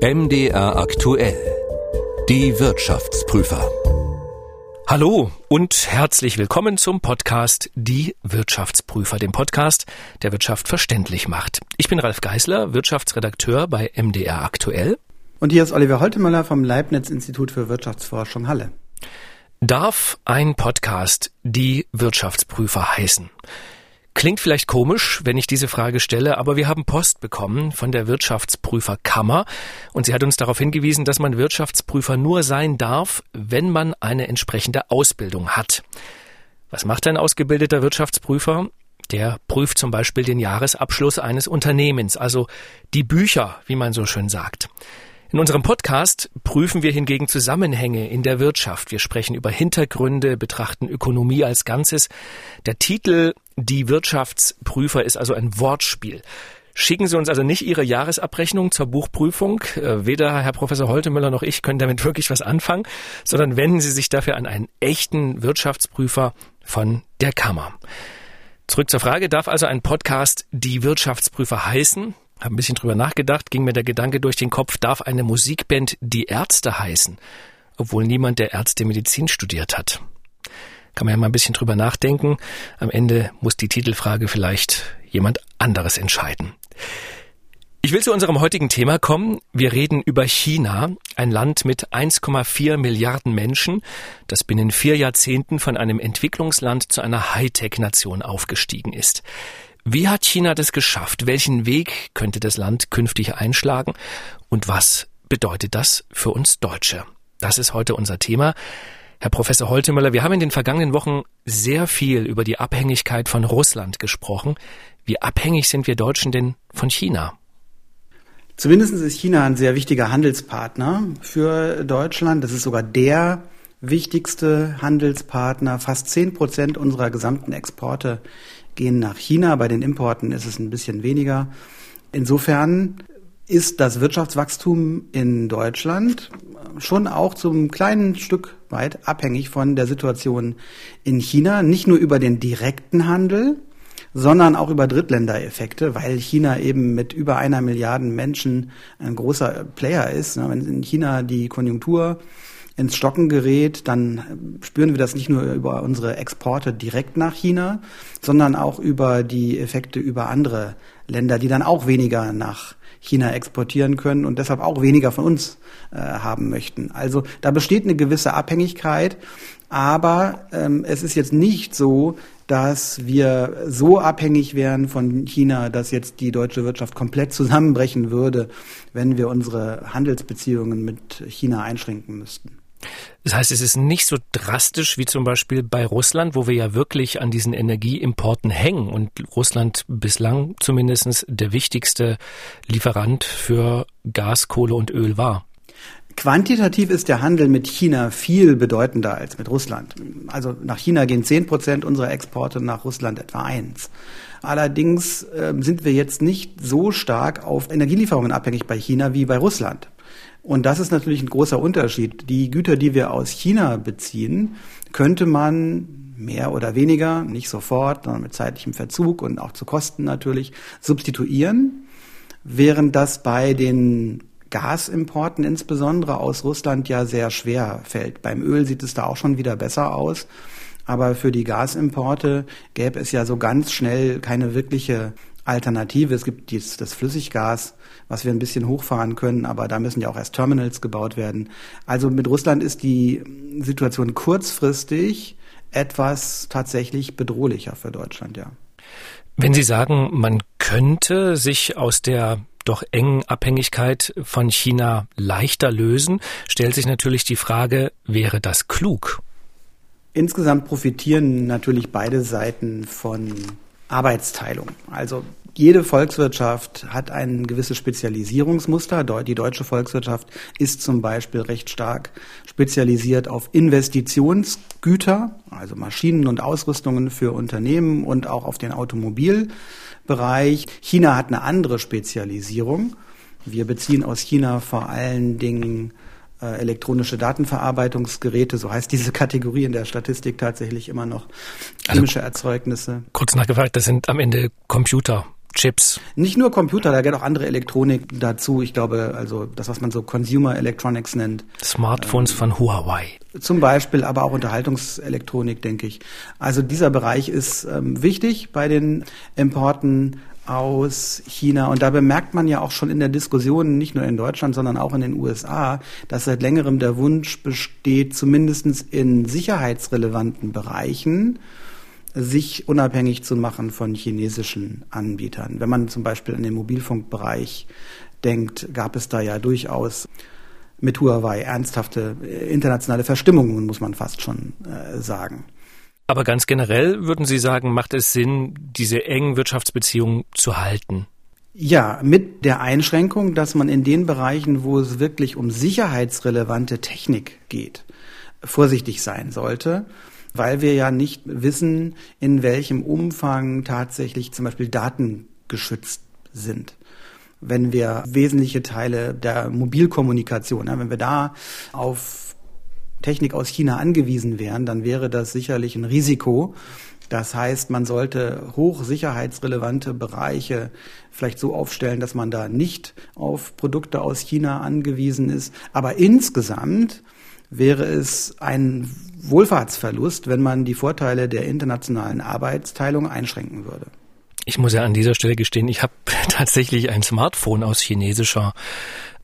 MDR aktuell. Die Wirtschaftsprüfer. Hallo und herzlich willkommen zum Podcast Die Wirtschaftsprüfer, dem Podcast, der Wirtschaft verständlich macht. Ich bin Ralf Geißler, Wirtschaftsredakteur bei MDR aktuell. Und hier ist Oliver Holtemöller vom Leibniz Institut für Wirtschaftsforschung Halle. Darf ein Podcast Die Wirtschaftsprüfer heißen? Klingt vielleicht komisch, wenn ich diese Frage stelle, aber wir haben Post bekommen von der Wirtschaftsprüferkammer und sie hat uns darauf hingewiesen, dass man Wirtschaftsprüfer nur sein darf, wenn man eine entsprechende Ausbildung hat. Was macht ein ausgebildeter Wirtschaftsprüfer? Der prüft zum Beispiel den Jahresabschluss eines Unternehmens, also die Bücher, wie man so schön sagt. In unserem Podcast prüfen wir hingegen Zusammenhänge in der Wirtschaft. Wir sprechen über Hintergründe, betrachten Ökonomie als Ganzes. Der Titel Die Wirtschaftsprüfer ist also ein Wortspiel. Schicken Sie uns also nicht Ihre Jahresabrechnung zur Buchprüfung. Äh, weder Herr Professor Holtemüller noch ich können damit wirklich was anfangen, sondern wenden Sie sich dafür an einen echten Wirtschaftsprüfer von der Kammer. Zurück zur Frage, darf also ein Podcast die Wirtschaftsprüfer heißen? Habe ein bisschen drüber nachgedacht, ging mir der Gedanke durch den Kopf, darf eine Musikband die Ärzte heißen, obwohl niemand der Ärzte Medizin studiert hat. Kann man ja mal ein bisschen drüber nachdenken. Am Ende muss die Titelfrage vielleicht jemand anderes entscheiden. Ich will zu unserem heutigen Thema kommen. Wir reden über China, ein Land mit 1,4 Milliarden Menschen, das binnen vier Jahrzehnten von einem Entwicklungsland zu einer Hightech-Nation aufgestiegen ist. Wie hat China das geschafft? Welchen Weg könnte das Land künftig einschlagen? Und was bedeutet das für uns Deutsche? Das ist heute unser Thema. Herr Professor Holtemöller, wir haben in den vergangenen Wochen sehr viel über die Abhängigkeit von Russland gesprochen. Wie abhängig sind wir Deutschen denn von China? Zumindest ist China ein sehr wichtiger Handelspartner für Deutschland. Das ist sogar der wichtigste Handelspartner. Fast zehn Prozent unserer gesamten Exporte gehen nach China. Bei den Importen ist es ein bisschen weniger. Insofern ist das Wirtschaftswachstum in Deutschland schon auch zum kleinen Stück weit abhängig von der Situation in China, nicht nur über den direkten Handel, sondern auch über Drittländereffekte, weil China eben mit über einer Milliarde Menschen ein großer Player ist. Wenn in China die Konjunktur ins Stocken gerät, dann spüren wir das nicht nur über unsere Exporte direkt nach China, sondern auch über die Effekte über andere Länder, die dann auch weniger nach China exportieren können und deshalb auch weniger von uns äh, haben möchten. Also da besteht eine gewisse Abhängigkeit, aber ähm, es ist jetzt nicht so, dass wir so abhängig wären von China, dass jetzt die deutsche Wirtschaft komplett zusammenbrechen würde, wenn wir unsere Handelsbeziehungen mit China einschränken müssten. Das heißt, es ist nicht so drastisch wie zum Beispiel bei Russland, wo wir ja wirklich an diesen Energieimporten hängen und Russland bislang zumindest der wichtigste Lieferant für Gas, Kohle und Öl war. Quantitativ ist der Handel mit China viel bedeutender als mit Russland. Also nach China gehen 10 Prozent unserer Exporte, nach Russland etwa eins. Allerdings äh, sind wir jetzt nicht so stark auf Energielieferungen abhängig bei China wie bei Russland. Und das ist natürlich ein großer Unterschied. Die Güter, die wir aus China beziehen, könnte man mehr oder weniger, nicht sofort, sondern mit zeitlichem Verzug und auch zu Kosten natürlich, substituieren, während das bei den Gasimporten insbesondere aus Russland ja sehr schwer fällt. Beim Öl sieht es da auch schon wieder besser aus. Aber für die Gasimporte gäbe es ja so ganz schnell keine wirkliche Alternative. Es gibt das Flüssiggas, was wir ein bisschen hochfahren können, aber da müssen ja auch erst Terminals gebaut werden. Also mit Russland ist die Situation kurzfristig etwas tatsächlich bedrohlicher für Deutschland, ja. Wenn Sie sagen, man könnte sich aus der doch engen Abhängigkeit von China leichter lösen, stellt sich natürlich die Frage, wäre das klug? Insgesamt profitieren natürlich beide Seiten von Arbeitsteilung. Also jede Volkswirtschaft hat ein gewisses Spezialisierungsmuster. Die deutsche Volkswirtschaft ist zum Beispiel recht stark spezialisiert auf Investitionsgüter, also Maschinen und Ausrüstungen für Unternehmen und auch auf den Automobilbereich. China hat eine andere Spezialisierung. Wir beziehen aus China vor allen Dingen äh, elektronische Datenverarbeitungsgeräte, so heißt diese Kategorie in der Statistik tatsächlich immer noch, also chemische also, Erzeugnisse. Kurz nachgefragt, das sind am Ende Computer Chips. Nicht nur Computer, da gehört auch andere Elektronik dazu. Ich glaube, also das, was man so Consumer Electronics nennt. Smartphones ähm, von Huawei. Zum Beispiel, aber auch Unterhaltungselektronik, denke ich. Also dieser Bereich ist ähm, wichtig bei den Importen aus China. Und da bemerkt man ja auch schon in der Diskussion, nicht nur in Deutschland, sondern auch in den USA, dass seit längerem der Wunsch besteht, zumindestens in sicherheitsrelevanten Bereichen, sich unabhängig zu machen von chinesischen Anbietern. Wenn man zum Beispiel an den Mobilfunkbereich denkt, gab es da ja durchaus mit Huawei ernsthafte äh, internationale Verstimmungen, muss man fast schon äh, sagen. Aber ganz generell würden Sie sagen, macht es Sinn, diese engen Wirtschaftsbeziehungen zu halten? Ja, mit der Einschränkung, dass man in den Bereichen, wo es wirklich um sicherheitsrelevante Technik geht, vorsichtig sein sollte, weil wir ja nicht wissen, in welchem Umfang tatsächlich zum Beispiel Daten geschützt sind wenn wir wesentliche Teile der Mobilkommunikation, wenn wir da auf Technik aus China angewiesen wären, dann wäre das sicherlich ein Risiko. Das heißt, man sollte hochsicherheitsrelevante Bereiche vielleicht so aufstellen, dass man da nicht auf Produkte aus China angewiesen ist. Aber insgesamt wäre es ein Wohlfahrtsverlust, wenn man die Vorteile der internationalen Arbeitsteilung einschränken würde. Ich muss ja an dieser Stelle gestehen, ich habe tatsächlich ein Smartphone aus chinesischer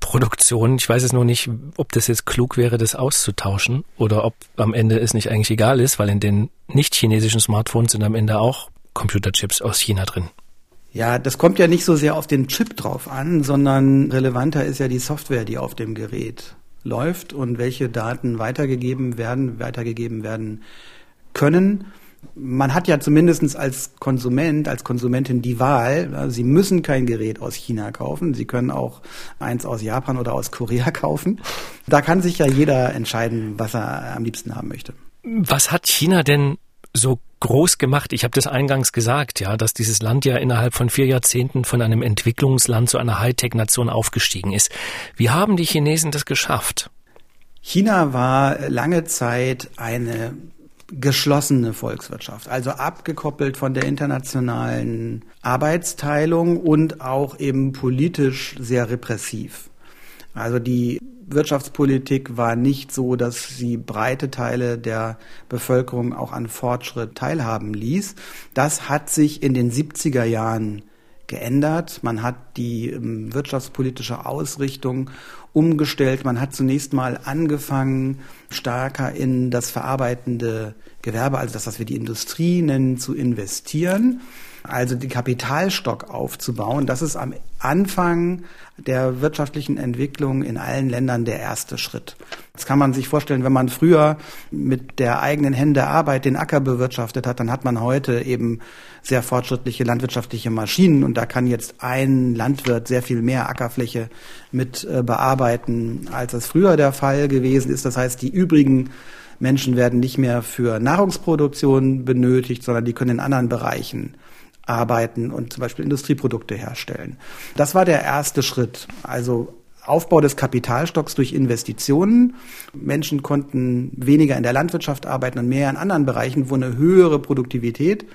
Produktion. Ich weiß es nur nicht, ob das jetzt klug wäre, das auszutauschen oder ob am Ende es nicht eigentlich egal ist, weil in den nicht chinesischen Smartphones sind am Ende auch Computerchips aus China drin. Ja, das kommt ja nicht so sehr auf den Chip drauf an, sondern relevanter ist ja die Software, die auf dem Gerät läuft und welche Daten weitergegeben werden, weitergegeben werden können man hat ja zumindest als Konsument, als Konsumentin die Wahl. Sie müssen kein Gerät aus China kaufen. Sie können auch eins aus Japan oder aus Korea kaufen. Da kann sich ja jeder entscheiden, was er am liebsten haben möchte. Was hat China denn so groß gemacht? Ich habe das eingangs gesagt, ja, dass dieses Land ja innerhalb von vier Jahrzehnten von einem Entwicklungsland zu einer Hightech-Nation aufgestiegen ist. Wie haben die Chinesen das geschafft? China war lange Zeit eine geschlossene Volkswirtschaft, also abgekoppelt von der internationalen Arbeitsteilung und auch eben politisch sehr repressiv. Also die Wirtschaftspolitik war nicht so, dass sie breite Teile der Bevölkerung auch an Fortschritt teilhaben ließ. Das hat sich in den 70er Jahren geändert. Man hat die ähm, wirtschaftspolitische Ausrichtung umgestellt. Man hat zunächst mal angefangen, stärker in das verarbeitende Gewerbe, also das, was wir die Industrie nennen, zu investieren also den Kapitalstock aufzubauen. Das ist am Anfang der wirtschaftlichen Entwicklung in allen Ländern der erste Schritt. Das kann man sich vorstellen, wenn man früher mit der eigenen Hände Arbeit den Acker bewirtschaftet hat, dann hat man heute eben sehr fortschrittliche landwirtschaftliche Maschinen und da kann jetzt ein Landwirt sehr viel mehr Ackerfläche mit äh, bearbeiten, als es früher der Fall gewesen ist. Das heißt, die übrigen Menschen werden nicht mehr für Nahrungsproduktion benötigt, sondern die können in anderen Bereichen arbeiten und zum Beispiel Industrieprodukte herstellen. Das war der erste Schritt. Also Aufbau des Kapitalstocks durch Investitionen. Menschen konnten weniger in der Landwirtschaft arbeiten und mehr in anderen Bereichen, wo eine höhere Produktivität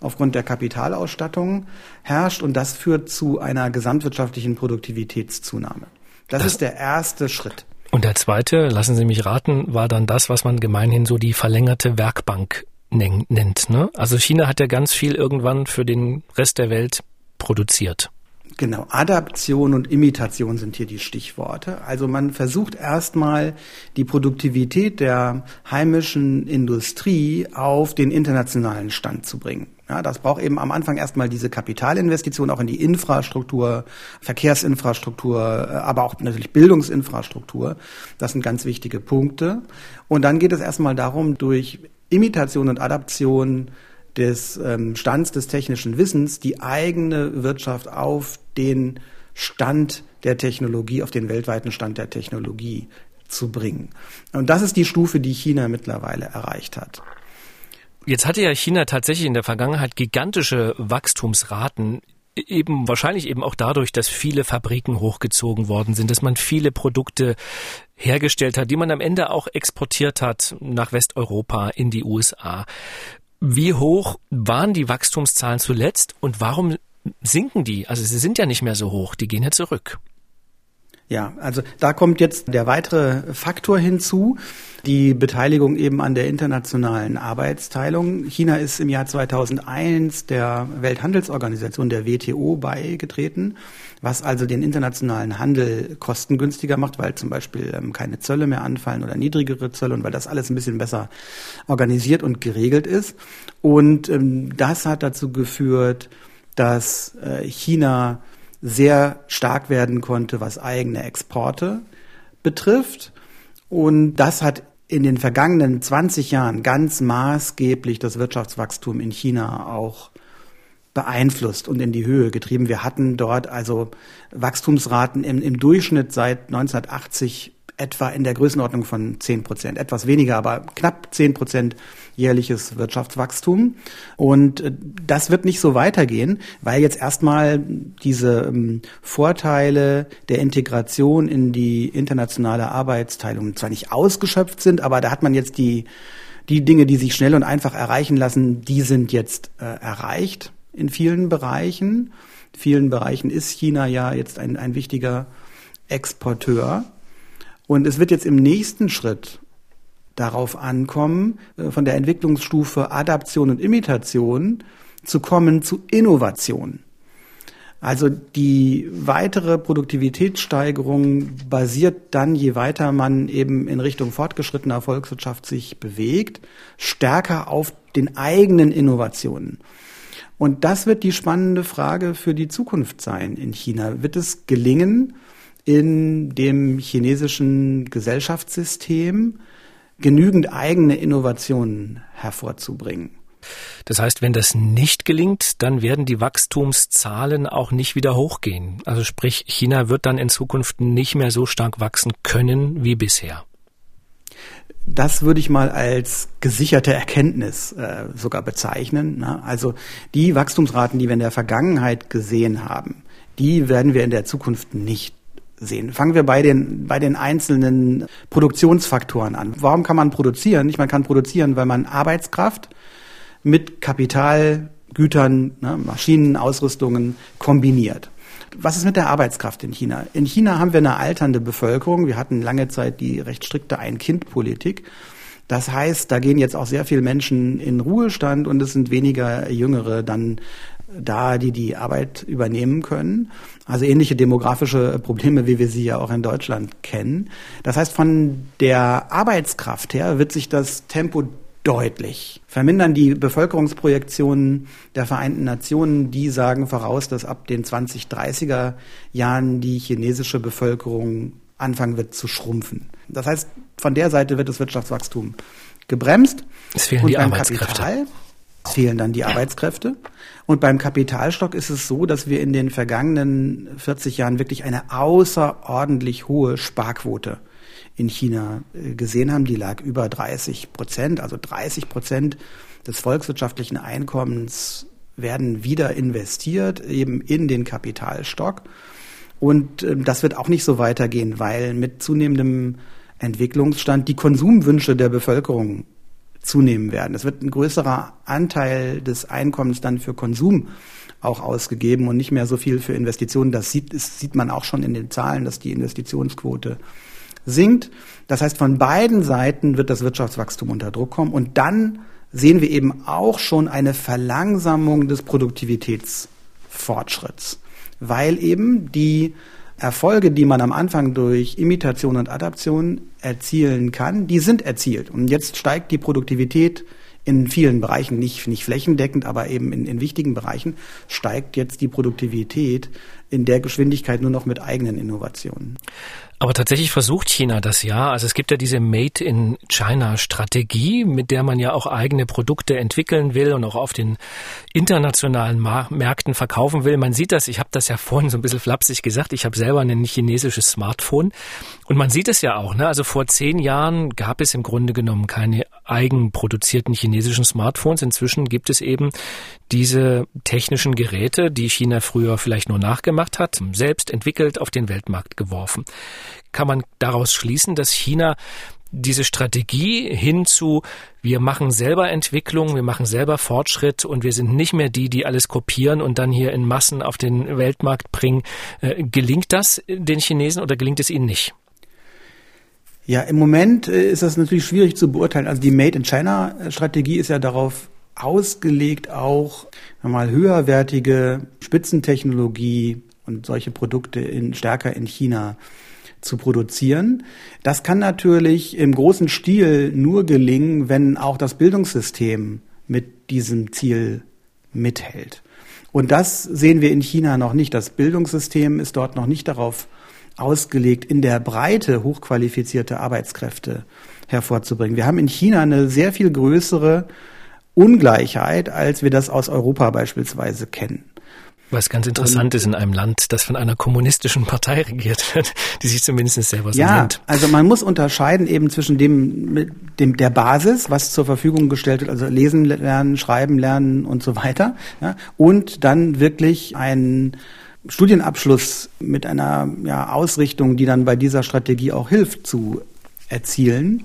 aufgrund der Kapitalausstattung herrscht und das führt zu einer gesamtwirtschaftlichen Produktivitätszunahme. Das, das ist der erste Schritt. Und der zweite, lassen Sie mich raten, war dann das, was man gemeinhin so die verlängerte Werkbank nennt. Ne? Also China hat ja ganz viel irgendwann für den Rest der Welt produziert. Genau, Adaption und Imitation sind hier die Stichworte. Also man versucht erstmal die Produktivität der heimischen Industrie auf den internationalen Stand zu bringen. Ja, das braucht eben am Anfang erstmal diese Kapitalinvestition auch in die Infrastruktur, Verkehrsinfrastruktur, äh, aber auch natürlich Bildungsinfrastruktur. Das sind ganz wichtige Punkte. Und dann geht es erstmal darum, durch Imitation und Adaption des ähm, Stands des technischen Wissens die eigene Wirtschaft auf den Stand der Technologie, auf den weltweiten Stand der Technologie zu bringen. Und das ist die Stufe, die China mittlerweile erreicht hat. Jetzt hatte ja China tatsächlich in der Vergangenheit gigantische Wachstumsraten eben wahrscheinlich eben auch dadurch, dass viele Fabriken hochgezogen worden sind, dass man viele Produkte hergestellt hat, die man am Ende auch exportiert hat nach Westeuropa, in die USA. Wie hoch waren die Wachstumszahlen zuletzt und warum sinken die. Also sie sind ja nicht mehr so hoch, die gehen ja zurück. Ja, also da kommt jetzt der weitere Faktor hinzu, die Beteiligung eben an der internationalen Arbeitsteilung. China ist im Jahr 2001 der Welthandelsorganisation der WTO beigetreten, was also den internationalen Handel kostengünstiger macht, weil zum Beispiel ähm, keine Zölle mehr anfallen oder niedrigere Zölle und weil das alles ein bisschen besser organisiert und geregelt ist. Und ähm, das hat dazu geführt, dass äh, China sehr stark werden konnte, was eigene Exporte betrifft. Und das hat in den vergangenen 20 Jahren ganz maßgeblich das Wirtschaftswachstum in China auch beeinflusst und in die Höhe getrieben. Wir hatten dort also Wachstumsraten im, im Durchschnitt seit 1980 etwa in der Größenordnung von 10 Prozent. Etwas weniger, aber knapp 10 Prozent jährliches Wirtschaftswachstum. Und äh, das wird nicht so weitergehen, weil jetzt erstmal diese ähm, Vorteile der Integration in die internationale Arbeitsteilung zwar nicht ausgeschöpft sind, aber da hat man jetzt die, die Dinge, die sich schnell und einfach erreichen lassen, die sind jetzt äh, erreicht in vielen Bereichen. In vielen Bereichen ist China ja jetzt ein, ein wichtiger Exporteur. Und es wird jetzt im nächsten Schritt darauf ankommen, äh, von der Entwicklungsstufe Adaption und Imitation zu kommen zu Innovation. Also die weitere Produktivitätssteigerung basiert dann, je weiter man eben in Richtung fortgeschrittener Volkswirtschaft sich bewegt, stärker auf den eigenen Innovationen. Und das wird die spannende Frage für die Zukunft sein in China. Wird es gelingen, in dem chinesischen Gesellschaftssystem genügend eigene Innovationen hervorzubringen. Das heißt, wenn das nicht gelingt, dann werden die Wachstumszahlen auch nicht wieder hochgehen. Also sprich, China wird dann in Zukunft nicht mehr so stark wachsen können wie bisher. Das würde ich mal als gesicherte Erkenntnis äh, sogar bezeichnen. Ne? Also die Wachstumsraten, die wir in der Vergangenheit gesehen haben, die werden wir in der Zukunft nicht sehen. Fangen wir bei den, bei den einzelnen Produktionsfaktoren an. Warum kann man produzieren? Ich, man kann produzieren, weil man Arbeitskraft mit Kapitalgütern, ne, Maschinen, Ausrüstungen kombiniert. Was ist mit der Arbeitskraft in China? In China haben wir eine alternde Bevölkerung. Wir hatten lange Zeit die recht strikte Ein-Kind-Politik. Das heißt, da gehen jetzt auch sehr viele Menschen in Ruhestand und es sind weniger Jüngere dann da, die die Arbeit übernehmen können. Also ähnliche demografische Probleme, wie wir sie ja auch in Deutschland kennen. Das heißt, von der Arbeitskraft her wird sich das Tempo deutlich vermindern. Die Bevölkerungsprojektionen der Vereinten Nationen, die sagen voraus, dass ab den 2030er Jahren die chinesische Bevölkerung anfangen wird zu schrumpfen. Das heißt, von der Seite wird das Wirtschaftswachstum gebremst. Es fehlen und die Arbeitskräfte. Kapital fehlen dann die Arbeitskräfte. Und beim Kapitalstock ist es so, dass wir in den vergangenen 40 Jahren wirklich eine außerordentlich hohe Sparquote in China äh, gesehen haben. Die lag über 30 Prozent, also 30 Prozent des volkswirtschaftlichen Einkommens werden wieder investiert, eben in den Kapitalstock. Und äh, das wird auch nicht so weitergehen, weil mit zunehmendem Entwicklungsstand die Konsumwünsche der Bevölkerung zunehmen werden. Es wird ein größerer Anteil des Einkommens dann für Konsum auch ausgegeben und nicht mehr so viel für Investitionen. Das sieht, das sieht man auch schon in den Zahlen, dass die Investitionsquote sinkt. Das heißt, von beiden Seiten wird das Wirtschaftswachstum unter Druck kommen und dann sehen wir eben auch schon eine Verlangsamung des Produktivitätsfortschritts, weil eben die Erfolge, die man am Anfang durch Imitation und Adaption erzielen kann, die sind erzielt. Und jetzt steigt die Produktivität in vielen Bereichen, nicht, nicht flächendeckend, aber eben in, in wichtigen Bereichen, steigt jetzt die Produktivität in der Geschwindigkeit nur noch mit eigenen Innovationen. Aber tatsächlich versucht China das ja. Also es gibt ja diese Made in China Strategie, mit der man ja auch eigene Produkte entwickeln will und auch auf den internationalen Märkten verkaufen will. Man sieht das, ich habe das ja vorhin so ein bisschen flapsig gesagt, ich habe selber ein chinesisches Smartphone und man sieht es ja auch. Ne? Also vor zehn Jahren gab es im Grunde genommen keine eigenproduzierten chinesischen Smartphones. Inzwischen gibt es eben diese technischen Geräte, die China früher vielleicht nur nachgemacht gemacht hat, selbst entwickelt, auf den Weltmarkt geworfen. Kann man daraus schließen, dass China diese Strategie hin zu, wir machen selber Entwicklung, wir machen selber Fortschritt und wir sind nicht mehr die, die alles kopieren und dann hier in Massen auf den Weltmarkt bringen. Äh, gelingt das den Chinesen oder gelingt es ihnen nicht? Ja, im Moment äh, ist das natürlich schwierig zu beurteilen. Also die Made in China Strategie ist ja darauf ausgelegt, auch mal höherwertige Spitzentechnologie und solche Produkte in, stärker in China zu produzieren. Das kann natürlich im großen Stil nur gelingen, wenn auch das Bildungssystem mit diesem Ziel mithält. Und das sehen wir in China noch nicht. Das Bildungssystem ist dort noch nicht darauf ausgelegt, in der Breite hochqualifizierte Arbeitskräfte hervorzubringen. Wir haben in China eine sehr viel größere Ungleichheit, als wir das aus Europa beispielsweise kennen. Was ganz interessant und, ist in einem Land, das von einer kommunistischen Partei regiert wird, die sich zumindest selber so ja, nennt. Also man muss unterscheiden eben zwischen dem, dem der Basis, was zur Verfügung gestellt wird, also lesen lernen, schreiben lernen und so weiter, ja, und dann wirklich einen Studienabschluss mit einer ja, Ausrichtung, die dann bei dieser Strategie auch hilft zu erzielen.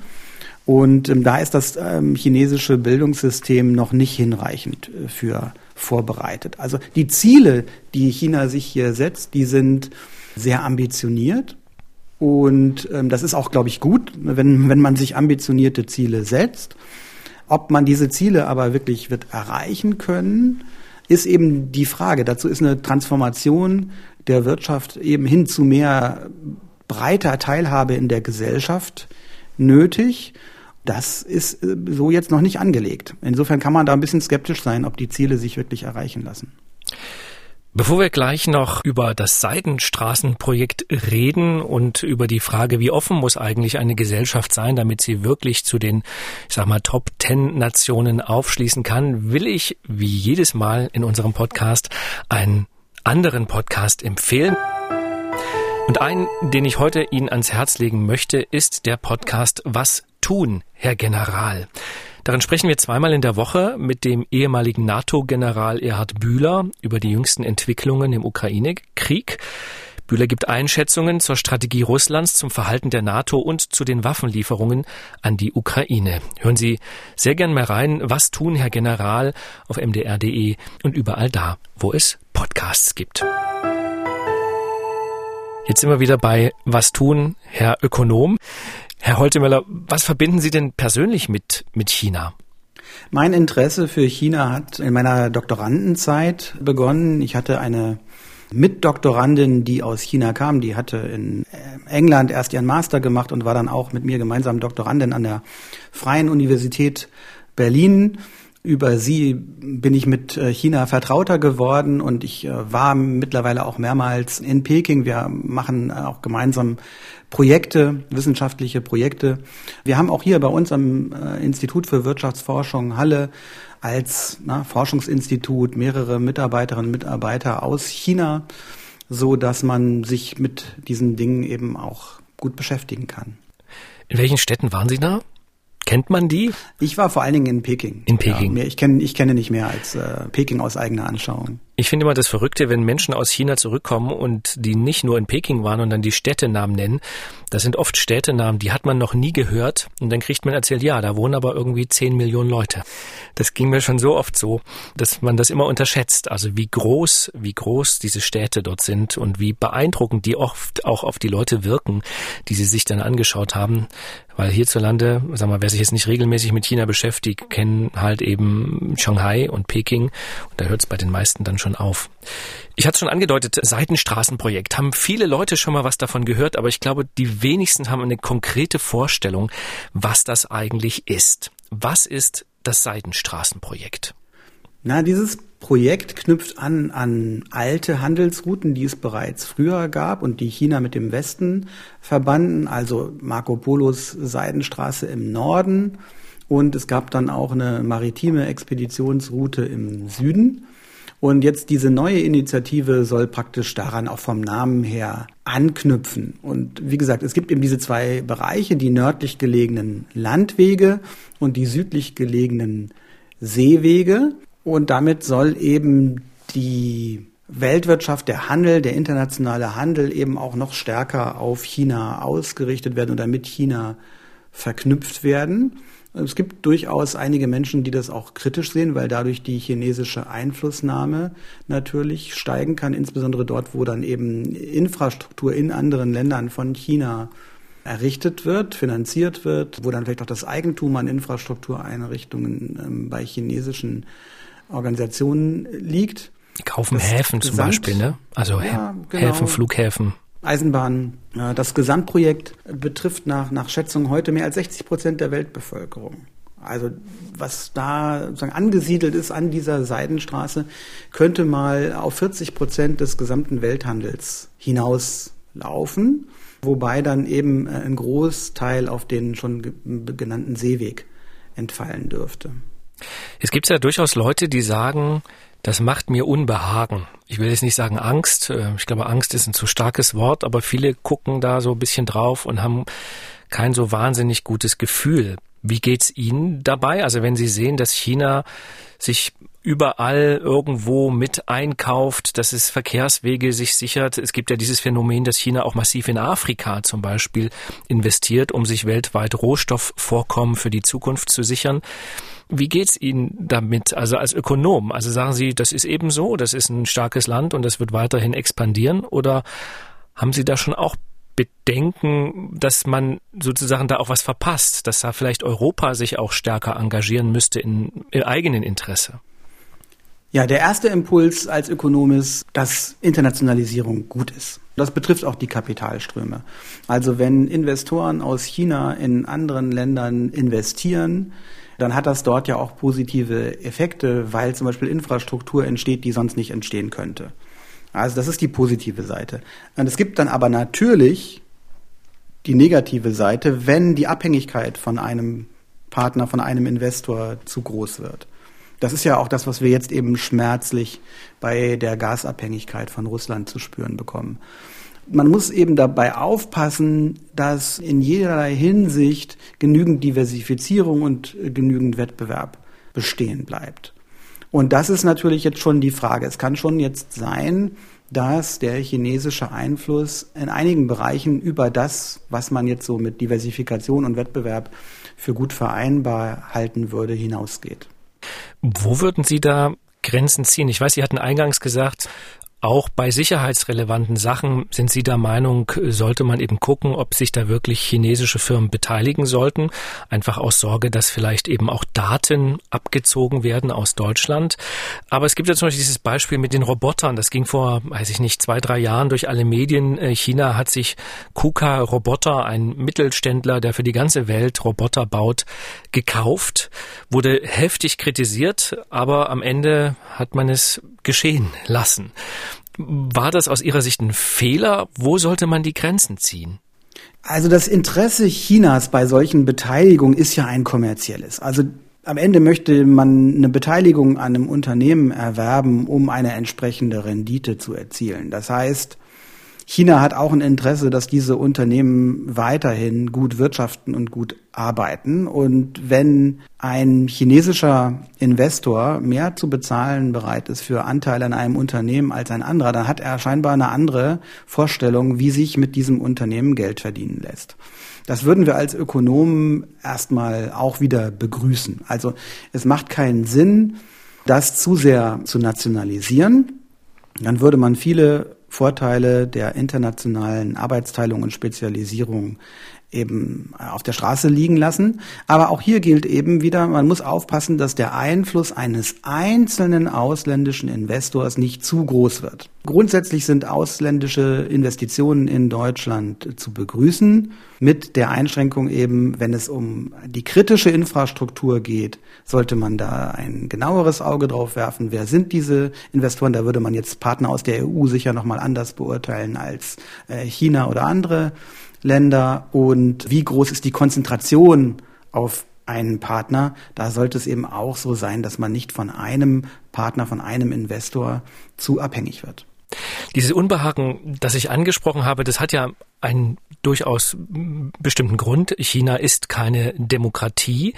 Und ähm, da ist das ähm, chinesische Bildungssystem noch nicht hinreichend äh, für vorbereitet. Also die Ziele, die China sich hier setzt, die sind sehr ambitioniert. Und ähm, das ist auch, glaube ich, gut, wenn, wenn man sich ambitionierte Ziele setzt. Ob man diese Ziele aber wirklich wird erreichen können, ist eben die Frage. Dazu ist eine Transformation der Wirtschaft eben hin zu mehr breiter Teilhabe in der Gesellschaft nötig. Das ist äh, so jetzt noch nicht angelegt. Insofern kann man da ein bisschen skeptisch sein, ob die Ziele sich wirklich erreichen lassen. Bevor wir gleich noch über das Seidenstraßenprojekt reden und über die Frage, wie offen muss eigentlich eine Gesellschaft sein, damit sie wirklich zu den, ich sag mal, Top Ten Nationen aufschließen kann, will ich, wie jedes Mal in unserem Podcast, einen anderen Podcast empfehlen. Und einen, den ich heute Ihnen ans Herz legen möchte, ist der Podcast Was tun, Herr General? Darin sprechen wir zweimal in der Woche mit dem ehemaligen NATO-General Erhard Bühler über die jüngsten Entwicklungen im Ukraine-Krieg. Bühler gibt Einschätzungen zur Strategie Russlands, zum Verhalten der NATO und zu den Waffenlieferungen an die Ukraine. Hören Sie sehr gern mal rein, was tun, Herr General, auf mdr.de und überall da, wo es Podcasts gibt. Jetzt sind wir wieder bei Was tun, Herr Ökonom. Herr Holtemöller, was verbinden Sie denn persönlich mit, mit China? Mein Interesse für China hat in meiner Doktorandenzeit begonnen. Ich hatte eine Mitdoktorandin, die aus China kam, die hatte in äh, England erst ihren Master gemacht und war dann auch mit mir gemeinsam Doktorandin an der Freien Universität Berlin. Über sie bin ich mit äh, China vertrauter geworden und ich äh, war mittlerweile auch mehrmals in Peking. Wir machen äh, auch gemeinsam Projekte, wissenschaftliche Projekte. Wir haben auch hier bei uns am Institut für Wirtschaftsforschung Halle als na, Forschungsinstitut mehrere Mitarbeiterinnen und Mitarbeiter aus China, so dass man sich mit diesen Dingen eben auch gut beschäftigen kann. In welchen Städten waren Sie da? Kennt man die? Ich war vor allen Dingen in Peking. In Peking. Ja, ich kenne ich kenne nicht mehr als äh, Peking aus eigener Anschauung. Ich finde immer das Verrückte, wenn Menschen aus China zurückkommen und die nicht nur in Peking waren und dann die Städtenamen nennen. Das sind oft Städtenamen, die hat man noch nie gehört. Und dann kriegt man erzählt, ja, da wohnen aber irgendwie 10 Millionen Leute. Das ging mir schon so oft so, dass man das immer unterschätzt. Also wie groß, wie groß diese Städte dort sind und wie beeindruckend die oft auch auf die Leute wirken, die sie sich dann angeschaut haben. Weil hierzulande, sag mal, wer sich jetzt nicht regelmäßig mit China beschäftigt, kennen halt eben Shanghai und Peking. Und da hört es bei den meisten dann schon auf. Ich hatte schon angedeutet, Seitenstraßenprojekt. Haben viele Leute schon mal was davon gehört, aber ich glaube, die wenigsten haben eine konkrete Vorstellung, was das eigentlich ist. Was ist das Seidenstraßenprojekt? Na, dieses Projekt knüpft an an alte Handelsrouten, die es bereits früher gab und die China mit dem Westen verbanden, also Marco Polos Seidenstraße im Norden und es gab dann auch eine maritime Expeditionsroute im Süden. Und jetzt diese neue Initiative soll praktisch daran auch vom Namen her anknüpfen. Und wie gesagt, es gibt eben diese zwei Bereiche, die nördlich gelegenen Landwege und die südlich gelegenen Seewege. Und damit soll eben die Weltwirtschaft, der Handel, der internationale Handel eben auch noch stärker auf China ausgerichtet werden oder mit China verknüpft werden. Es gibt durchaus einige Menschen, die das auch kritisch sehen, weil dadurch die chinesische Einflussnahme natürlich steigen kann, insbesondere dort, wo dann eben Infrastruktur in anderen Ländern von China errichtet wird, finanziert wird, wo dann vielleicht auch das Eigentum an Infrastruktureinrichtungen ähm, bei chinesischen Organisationen liegt. Die kaufen das Häfen zum Beispiel, ne? Also ja, genau. Häfen, Flughäfen. Eisenbahn. Das Gesamtprojekt betrifft nach, nach Schätzung heute mehr als 60 Prozent der Weltbevölkerung. Also was da sozusagen angesiedelt ist an dieser Seidenstraße, könnte mal auf 40 Prozent des gesamten Welthandels hinauslaufen, wobei dann eben ein Großteil auf den schon genannten Seeweg entfallen dürfte. Es gibt ja durchaus Leute, die sagen, das macht mir Unbehagen. Ich will jetzt nicht sagen Angst. Äh, ich glaube, Angst ist ein zu starkes Wort, aber viele gucken da so ein bisschen drauf und haben kein so wahnsinnig gutes Gefühl. Wie geht's Ihnen dabei? Also wenn Sie sehen, dass China sich überall irgendwo mit einkauft, dass es Verkehrswege sich sichert. Es gibt ja dieses Phänomen, dass China auch massiv in Afrika zum Beispiel investiert, um sich weltweit Rohstoffvorkommen für die Zukunft zu sichern. Wie geht's Ihnen damit, also als Ökonom? Also sagen Sie, das ist eben so, das ist ein starkes Land und das wird weiterhin expandieren? Oder haben Sie da schon auch Bedenken, dass man sozusagen da auch was verpasst, dass da vielleicht Europa sich auch stärker engagieren müsste in, im eigenen Interesse? Ja, der erste Impuls als Ökonom ist, dass Internationalisierung gut ist. Das betrifft auch die Kapitalströme. Also wenn Investoren aus China in anderen Ländern investieren, dann hat das dort ja auch positive Effekte, weil zum Beispiel Infrastruktur entsteht, die sonst nicht entstehen könnte. Also das ist die positive Seite. Und es gibt dann aber natürlich die negative Seite, wenn die Abhängigkeit von einem Partner, von einem Investor zu groß wird. Das ist ja auch das, was wir jetzt eben schmerzlich bei der Gasabhängigkeit von Russland zu spüren bekommen. Man muss eben dabei aufpassen, dass in jederlei Hinsicht genügend Diversifizierung und genügend Wettbewerb bestehen bleibt. Und das ist natürlich jetzt schon die Frage. Es kann schon jetzt sein, dass der chinesische Einfluss in einigen Bereichen über das, was man jetzt so mit Diversifikation und Wettbewerb für gut vereinbar halten würde, hinausgeht. Wo würden Sie da Grenzen ziehen? Ich weiß, Sie hatten eingangs gesagt, auch bei sicherheitsrelevanten Sachen sind Sie der Meinung, sollte man eben gucken, ob sich da wirklich chinesische Firmen beteiligen sollten. Einfach aus Sorge, dass vielleicht eben auch Daten abgezogen werden aus Deutschland. Aber es gibt ja zum Beispiel dieses Beispiel mit den Robotern. Das ging vor, weiß ich nicht, zwei, drei Jahren durch alle Medien. Äh, China hat sich KUKA Roboter, ein Mittelständler, der für die ganze Welt Roboter baut, gekauft. Wurde heftig kritisiert, aber am Ende hat man es geschehen lassen. War das aus Ihrer Sicht ein Fehler? Wo sollte man die Grenzen ziehen? Also das Interesse Chinas bei solchen Beteiligungen ist ja ein kommerzielles. Also am Ende möchte man eine Beteiligung an einem Unternehmen erwerben, um eine entsprechende Rendite zu erzielen. Das heißt, China hat auch ein Interesse, dass diese Unternehmen weiterhin gut wirtschaften und gut arbeiten. Und wenn ein chinesischer Investor mehr zu bezahlen bereit ist für Anteile an einem Unternehmen als ein anderer, dann hat er scheinbar eine andere Vorstellung, wie sich mit diesem Unternehmen Geld verdienen lässt. Das würden wir als Ökonomen erstmal auch wieder begrüßen. Also es macht keinen Sinn, das zu sehr zu nationalisieren. Dann würde man viele Vorteile der internationalen Arbeitsteilung und Spezialisierung eben auf der Straße liegen lassen. Aber auch hier gilt eben wieder, man muss aufpassen, dass der Einfluss eines einzelnen ausländischen Investors nicht zu groß wird. Grundsätzlich sind ausländische Investitionen in Deutschland zu begrüßen, mit der Einschränkung eben, wenn es um die kritische Infrastruktur geht, sollte man da ein genaueres Auge drauf werfen. Wer sind diese Investoren? Da würde man jetzt Partner aus der EU sicher nochmal anders beurteilen als äh, China oder andere Länder. Und wie groß ist die Konzentration auf einen Partner, da sollte es eben auch so sein, dass man nicht von einem Partner, von einem Investor zu abhängig wird. Dieses Unbehagen, das ich angesprochen habe, das hat ja einen durchaus bestimmten Grund. China ist keine Demokratie.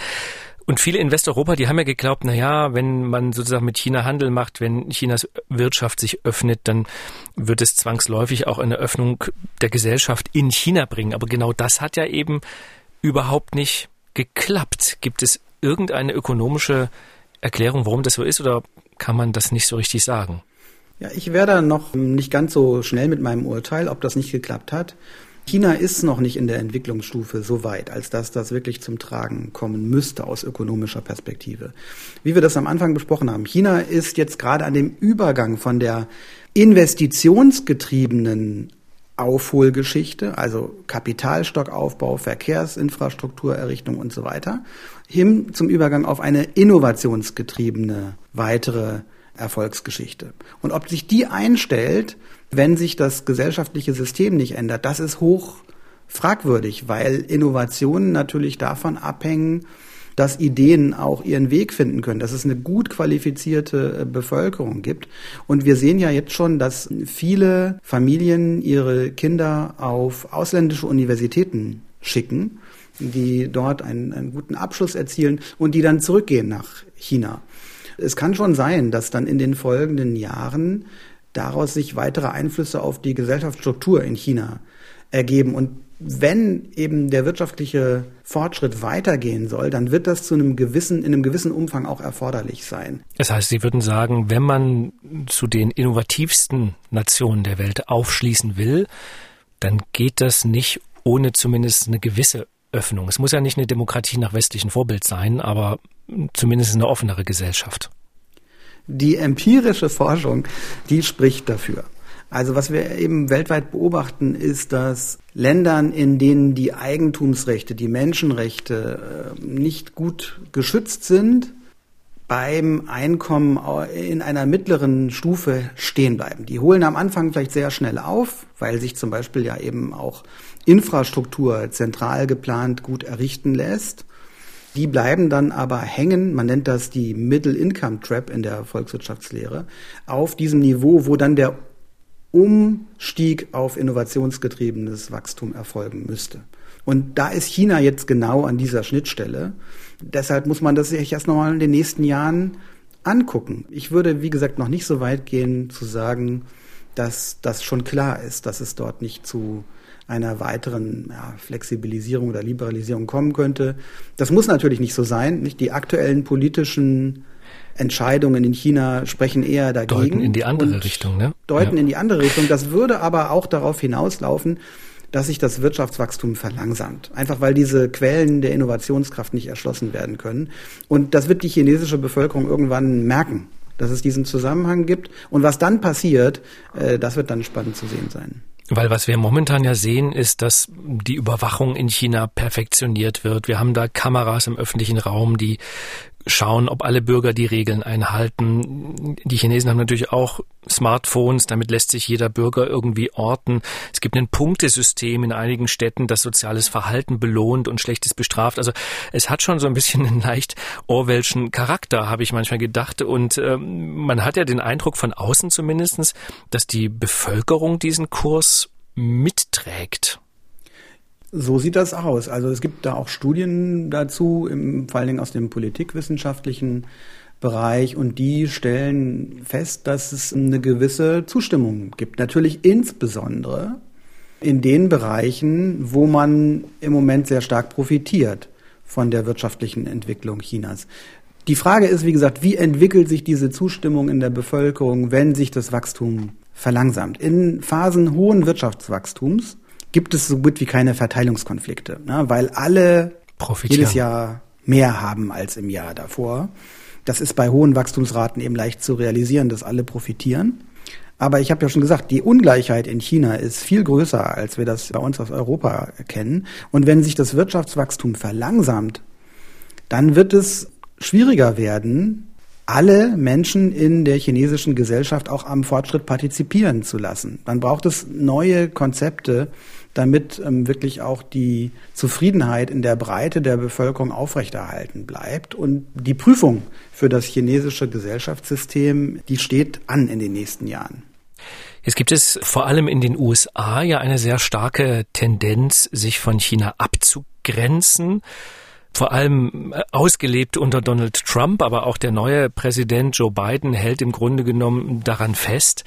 Und viele in Westeuropa, die haben ja geglaubt, na ja, wenn man sozusagen mit China Handel macht, wenn Chinas Wirtschaft sich öffnet, dann wird es zwangsläufig auch eine Öffnung der Gesellschaft in China bringen. Aber genau das hat ja eben überhaupt nicht geklappt. Gibt es irgendeine ökonomische Erklärung, warum das so ist, oder kann man das nicht so richtig sagen? Ja, ich wäre da noch nicht ganz so schnell mit meinem Urteil, ob das nicht geklappt hat. China ist noch nicht in der Entwicklungsstufe so weit, als dass das wirklich zum Tragen kommen müsste aus ökonomischer Perspektive. Wie wir das am Anfang besprochen haben, China ist jetzt gerade an dem Übergang von der investitionsgetriebenen Aufholgeschichte, also Kapitalstockaufbau, Verkehrsinfrastrukturerrichtung und so weiter, hin zum Übergang auf eine innovationsgetriebene weitere Erfolgsgeschichte. Und ob sich die einstellt, wenn sich das gesellschaftliche System nicht ändert, das ist hoch fragwürdig, weil Innovationen natürlich davon abhängen, dass Ideen auch ihren Weg finden können, dass es eine gut qualifizierte äh, Bevölkerung gibt. Und wir sehen ja jetzt schon, dass viele Familien ihre Kinder auf ausländische Universitäten schicken, die dort einen, einen guten Abschluss erzielen und die dann zurückgehen nach China. Es kann schon sein, dass dann in den folgenden Jahren daraus sich weitere Einflüsse auf die Gesellschaftsstruktur in China ergeben. Und wenn eben der wirtschaftliche Fortschritt weitergehen soll, dann wird das zu einem gewissen, in einem gewissen Umfang auch erforderlich sein. Das heißt, Sie würden sagen, wenn man zu den innovativsten Nationen der Welt aufschließen will, dann geht das nicht ohne zumindest eine gewisse Öffnung. Es muss ja nicht eine Demokratie nach westlichem Vorbild sein, aber zumindest eine offenere Gesellschaft. Die empirische Forschung, die spricht dafür. Also was wir eben weltweit beobachten, ist, dass Ländern, in denen die Eigentumsrechte, die Menschenrechte äh, nicht gut geschützt sind, beim Einkommen in einer mittleren Stufe stehen bleiben. Die holen am Anfang vielleicht sehr schnell auf, weil sich zum Beispiel ja eben auch Infrastruktur zentral geplant gut errichten lässt. Die bleiben dann aber hängen, man nennt das die Middle Income Trap in der Volkswirtschaftslehre, auf diesem Niveau, wo dann der Umstieg auf innovationsgetriebenes Wachstum erfolgen müsste. Und da ist China jetzt genau an dieser Schnittstelle. Deshalb muss man das sich erst nochmal in den nächsten Jahren angucken. Ich würde, wie gesagt, noch nicht so weit gehen zu sagen, dass das schon klar ist, dass es dort nicht zu einer weiteren ja, Flexibilisierung oder Liberalisierung kommen könnte. Das muss natürlich nicht so sein. Nicht die aktuellen politischen Entscheidungen in China sprechen eher dagegen. Deuten in die andere Richtung, ne? Deuten ja. in die andere Richtung. Das würde aber auch darauf hinauslaufen, dass sich das Wirtschaftswachstum verlangsamt. Einfach weil diese Quellen der Innovationskraft nicht erschlossen werden können. Und das wird die chinesische Bevölkerung irgendwann merken, dass es diesen Zusammenhang gibt. Und was dann passiert, äh, das wird dann spannend zu sehen sein. Weil was wir momentan ja sehen, ist, dass die Überwachung in China perfektioniert wird. Wir haben da Kameras im öffentlichen Raum, die schauen, ob alle Bürger die Regeln einhalten. Die Chinesen haben natürlich auch Smartphones, damit lässt sich jeder Bürger irgendwie orten. Es gibt ein Punktesystem in einigen Städten, das soziales Verhalten belohnt und schlechtes bestraft. Also es hat schon so ein bisschen einen leicht Orwellschen Charakter, habe ich manchmal gedacht. Und ähm, man hat ja den Eindruck von außen zumindestens, dass die Bevölkerung diesen Kurs mitträgt. So sieht das aus. Also es gibt da auch Studien dazu, im, vor allen Dingen aus dem politikwissenschaftlichen Bereich und die stellen fest, dass es eine gewisse Zustimmung gibt. Natürlich insbesondere in den Bereichen, wo man im Moment sehr stark profitiert von der wirtschaftlichen Entwicklung Chinas. Die Frage ist, wie gesagt, wie entwickelt sich diese Zustimmung in der Bevölkerung, wenn sich das Wachstum verlangsamt? In Phasen hohen Wirtschaftswachstums gibt es so gut wie keine Verteilungskonflikte, ne? weil alle jedes Jahr mehr haben als im Jahr davor. Das ist bei hohen Wachstumsraten eben leicht zu realisieren, dass alle profitieren. Aber ich habe ja schon gesagt, die Ungleichheit in China ist viel größer, als wir das bei uns aus Europa kennen. Und wenn sich das Wirtschaftswachstum verlangsamt, dann wird es schwieriger werden, alle Menschen in der chinesischen Gesellschaft auch am Fortschritt partizipieren zu lassen. Dann braucht es neue Konzepte, damit ähm, wirklich auch die Zufriedenheit in der Breite der Bevölkerung aufrechterhalten bleibt. Und die Prüfung für das chinesische Gesellschaftssystem, die steht an in den nächsten Jahren. Jetzt gibt es vor allem in den USA ja eine sehr starke Tendenz, sich von China abzugrenzen. vor allem äh, ausgelebt unter Donald Trump, aber auch der neue Präsident Joe Biden hält im Grunde genommen daran fest.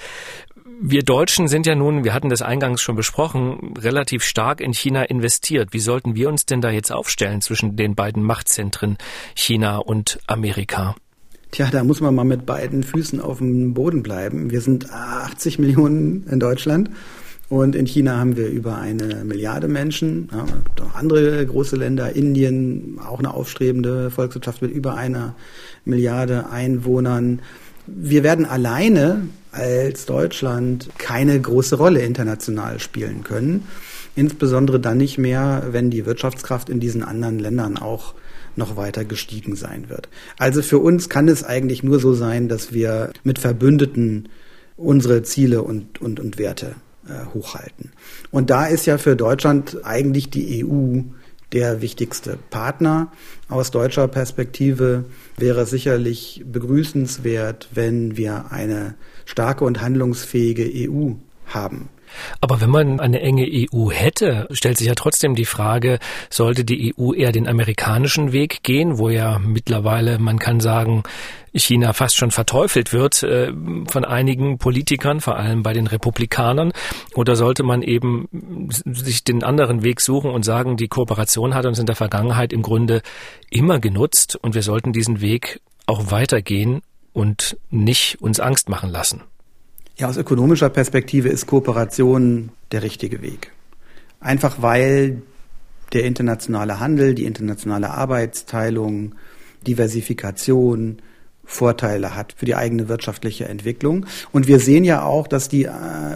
Wir Deutschen sind ja nun, wir hatten das eingangs schon besprochen, relativ stark in China investiert. Wie sollten wir uns denn da jetzt aufstellen zwischen den beiden Machtzentren China und Amerika? Tja, da muss man mal mit beiden Füßen auf dem Boden bleiben. Wir sind 80 Millionen in Deutschland und in China haben wir über eine Milliarde Menschen. Ja, auch andere große Länder, Indien, auch eine aufstrebende Volkswirtschaft mit über einer Milliarde Einwohnern. Wir werden alleine als Deutschland keine große Rolle international spielen können. Insbesondere dann nicht mehr, wenn die Wirtschaftskraft in diesen anderen Ländern auch noch weiter gestiegen sein wird. Also für uns kann es eigentlich nur so sein, dass wir mit Verbündeten unsere Ziele und, und, und Werte äh, hochhalten. Und da ist ja für Deutschland eigentlich die EU der wichtigste Partner. Aus deutscher Perspektive wäre sicherlich begrüßenswert, wenn wir eine starke und handlungsfähige EU haben. Aber wenn man eine enge EU hätte, stellt sich ja trotzdem die Frage, sollte die EU eher den amerikanischen Weg gehen, wo ja mittlerweile, man kann sagen, China fast schon verteufelt wird äh, von einigen Politikern, vor allem bei den Republikanern? Oder sollte man eben sich den anderen Weg suchen und sagen, die Kooperation hat uns in der Vergangenheit im Grunde immer genutzt und wir sollten diesen Weg auch weitergehen und nicht uns Angst machen lassen? Ja, aus ökonomischer Perspektive ist Kooperation der richtige Weg. Einfach weil der internationale Handel, die internationale Arbeitsteilung, Diversifikation, Vorteile hat für die eigene wirtschaftliche Entwicklung. Und wir sehen ja auch, dass die äh,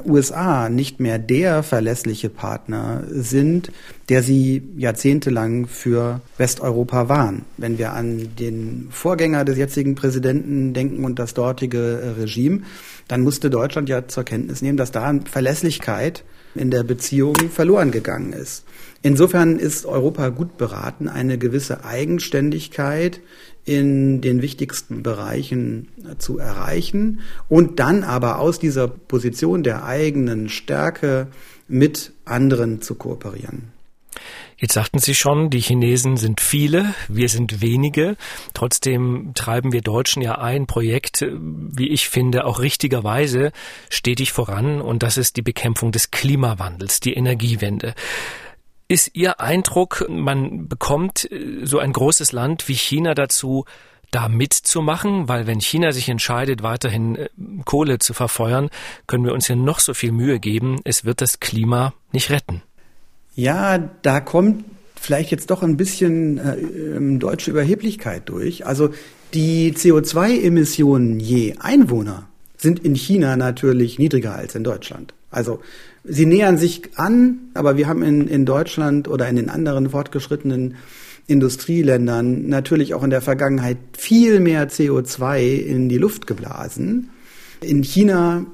USA nicht mehr der verlässliche Partner sind, der sie jahrzehntelang für Westeuropa waren. Wenn wir an den Vorgänger des jetzigen Präsidenten denken und das dortige äh, Regime, dann musste Deutschland ja zur Kenntnis nehmen, dass da Verlässlichkeit in der Beziehung verloren gegangen ist. Insofern ist Europa gut beraten, eine gewisse Eigenständigkeit in den wichtigsten Bereichen zu erreichen und dann aber aus dieser Position der eigenen Stärke mit anderen zu kooperieren. Jetzt sagten Sie schon, die Chinesen sind viele, wir sind wenige. Trotzdem treiben wir Deutschen ja ein Projekt, wie ich finde, auch richtigerweise stetig voran. Und das ist die Bekämpfung des Klimawandels, die Energiewende. Ist Ihr Eindruck, man bekommt äh, so ein großes Land wie China dazu, da mitzumachen? Weil wenn China sich entscheidet, weiterhin äh, Kohle zu verfeuern, können wir uns ja noch so viel Mühe geben. Es wird das Klima nicht retten. Ja, da kommt vielleicht jetzt doch ein bisschen äh, ähm, deutsche Überheblichkeit durch. Also die CO2-Emissionen je Einwohner sind in China natürlich niedriger als in Deutschland. Also sie nähern sich an, aber wir haben in, in Deutschland oder in den anderen fortgeschrittenen Industrieländern natürlich auch in der Vergangenheit viel mehr CO2 in die Luft geblasen. In China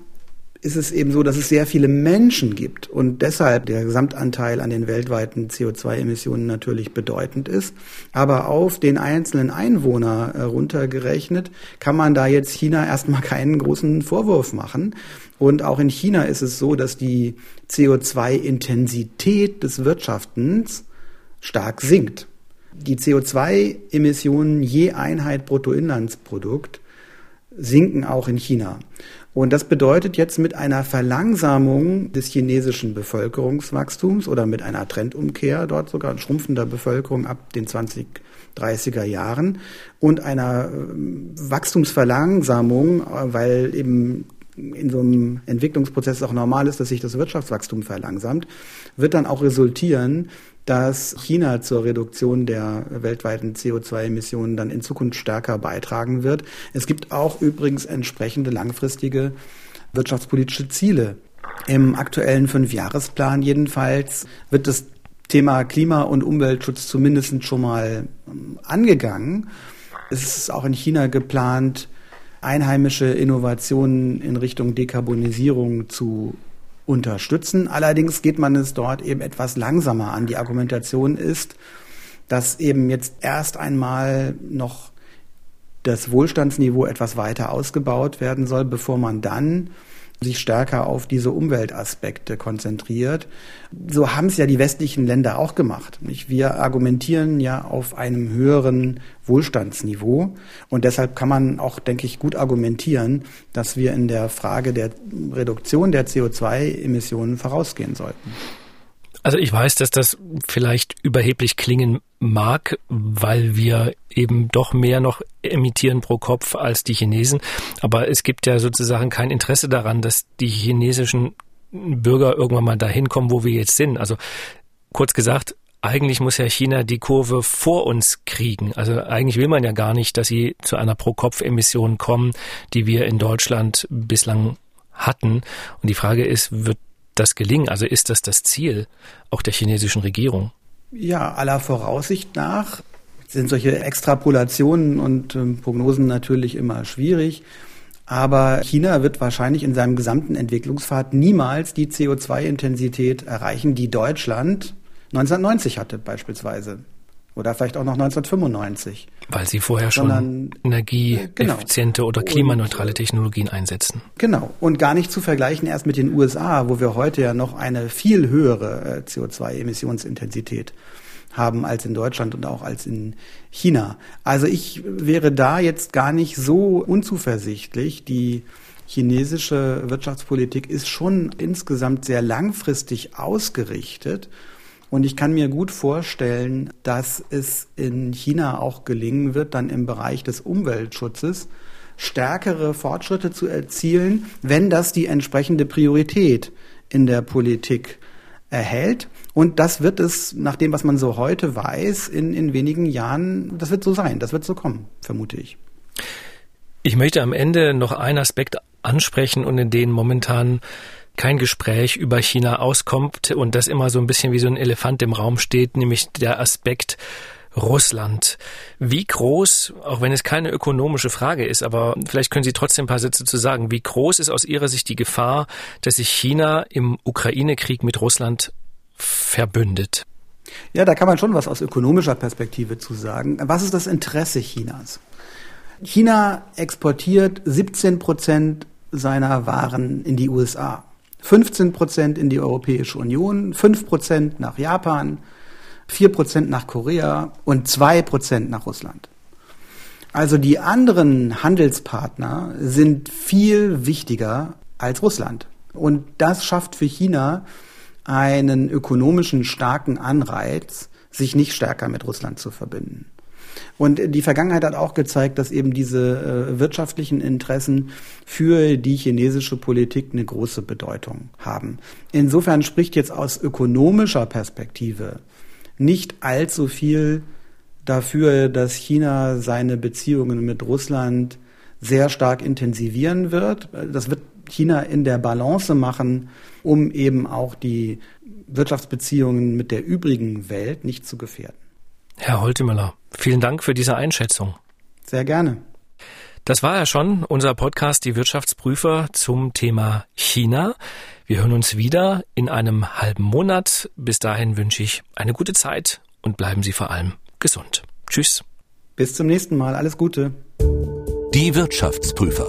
ist es eben so, dass es sehr viele Menschen gibt und deshalb der Gesamtanteil an den weltweiten CO2-Emissionen natürlich bedeutend ist. Aber auf den einzelnen Einwohner runtergerechnet kann man da jetzt China erstmal keinen großen Vorwurf machen. Und auch in China ist es so, dass die CO2-Intensität des Wirtschaftens stark sinkt. Die CO2-Emissionen je Einheit Bruttoinlandsprodukt sinken auch in China. Und das bedeutet jetzt mit einer Verlangsamung des chinesischen Bevölkerungswachstums oder mit einer Trendumkehr dort sogar schrumpfender Bevölkerung ab den 2030er Jahren und einer ähm, Wachstumsverlangsamung, äh, weil eben in so einem Entwicklungsprozess auch normal ist, dass sich das Wirtschaftswachstum verlangsamt, wird dann auch resultieren, dass China zur Reduktion der weltweiten CO2-Emissionen dann in Zukunft stärker beitragen wird. Es gibt auch übrigens entsprechende langfristige wirtschaftspolitische Ziele. Im aktuellen Fünfjahresplan jedenfalls wird das Thema Klima- und Umweltschutz zumindest schon mal ähm, angegangen. Es ist auch in China geplant, einheimische Innovationen in Richtung Dekarbonisierung zu unterstützen. Allerdings geht man es dort eben etwas langsamer an. Die Argumentation ist, dass eben jetzt erst einmal noch das Wohlstandsniveau etwas weiter ausgebaut werden soll, bevor man dann sich stärker auf diese Umweltaspekte konzentriert. So haben es ja die westlichen Länder auch gemacht. Wir argumentieren ja auf einem höheren Wohlstandsniveau und deshalb kann man auch, denke ich, gut argumentieren, dass wir in der Frage der Reduktion der CO2-Emissionen vorausgehen sollten. Also ich weiß, dass das vielleicht überheblich klingen mag, weil wir eben doch mehr noch emittieren pro Kopf als die Chinesen. Aber es gibt ja sozusagen kein Interesse daran, dass die chinesischen Bürger irgendwann mal dahin kommen, wo wir jetzt sind. Also kurz gesagt, eigentlich muss ja China die Kurve vor uns kriegen. Also eigentlich will man ja gar nicht, dass sie zu einer Pro-Kopf-Emission kommen, die wir in Deutschland bislang hatten. Und die Frage ist, wird das gelingen? Also ist das das Ziel auch der chinesischen Regierung? Ja, aller Voraussicht nach sind solche Extrapolationen und äh, Prognosen natürlich immer schwierig. Aber China wird wahrscheinlich in seinem gesamten Entwicklungspfad niemals die CO2-Intensität erreichen, die Deutschland 1990 hatte beispielsweise. Oder vielleicht auch noch 1995. Weil sie vorher schon energieeffiziente genau. oder klimaneutrale Technologien einsetzen. Genau. Und gar nicht zu vergleichen erst mit den USA, wo wir heute ja noch eine viel höhere äh, CO2-Emissionsintensität haben als in Deutschland und auch als in China. Also ich wäre da jetzt gar nicht so unzuversichtlich. Die chinesische Wirtschaftspolitik ist schon insgesamt sehr langfristig ausgerichtet und ich kann mir gut vorstellen, dass es in China auch gelingen wird, dann im Bereich des Umweltschutzes stärkere Fortschritte zu erzielen, wenn das die entsprechende Priorität in der Politik erhält. Und das wird es, nach dem, was man so heute weiß, in, in wenigen Jahren, das wird so sein, das wird so kommen, vermute ich. Ich möchte am Ende noch einen Aspekt ansprechen und in den momentan kein Gespräch über China auskommt und das immer so ein bisschen wie so ein Elefant im Raum steht, nämlich der Aspekt Russland. Wie groß, auch wenn es keine ökonomische Frage ist, aber vielleicht können Sie trotzdem ein paar Sätze zu sagen, wie groß ist aus Ihrer Sicht die Gefahr, dass sich China im Ukraine-Krieg mit Russland verbündet? Ja, da kann man schon was aus ökonomischer Perspektive zu sagen. Was ist das Interesse Chinas? China exportiert 17 Prozent seiner Waren in die USA. 15 Prozent in die Europäische Union, 5 Prozent nach Japan, 4 Prozent nach Korea und 2 Prozent nach Russland. Also die anderen Handelspartner sind viel wichtiger als Russland. Und das schafft für China einen ökonomischen starken Anreiz, sich nicht stärker mit Russland zu verbinden. Und die Vergangenheit hat auch gezeigt, dass eben diese äh, wirtschaftlichen Interessen für die chinesische Politik eine große Bedeutung haben. Insofern spricht jetzt aus ökonomischer Perspektive nicht allzu viel dafür, dass China seine Beziehungen mit Russland sehr stark intensivieren wird. Das wird China in der Balance machen, um eben auch die Wirtschaftsbeziehungen mit der übrigen Welt nicht zu gefährden. Herr Holtemüller, vielen Dank für diese Einschätzung. Sehr gerne. Das war ja schon unser Podcast Die Wirtschaftsprüfer zum Thema China. Wir hören uns wieder in einem halben Monat. Bis dahin wünsche ich eine gute Zeit und bleiben Sie vor allem gesund. Tschüss. Bis zum nächsten Mal. Alles Gute. Die Wirtschaftsprüfer.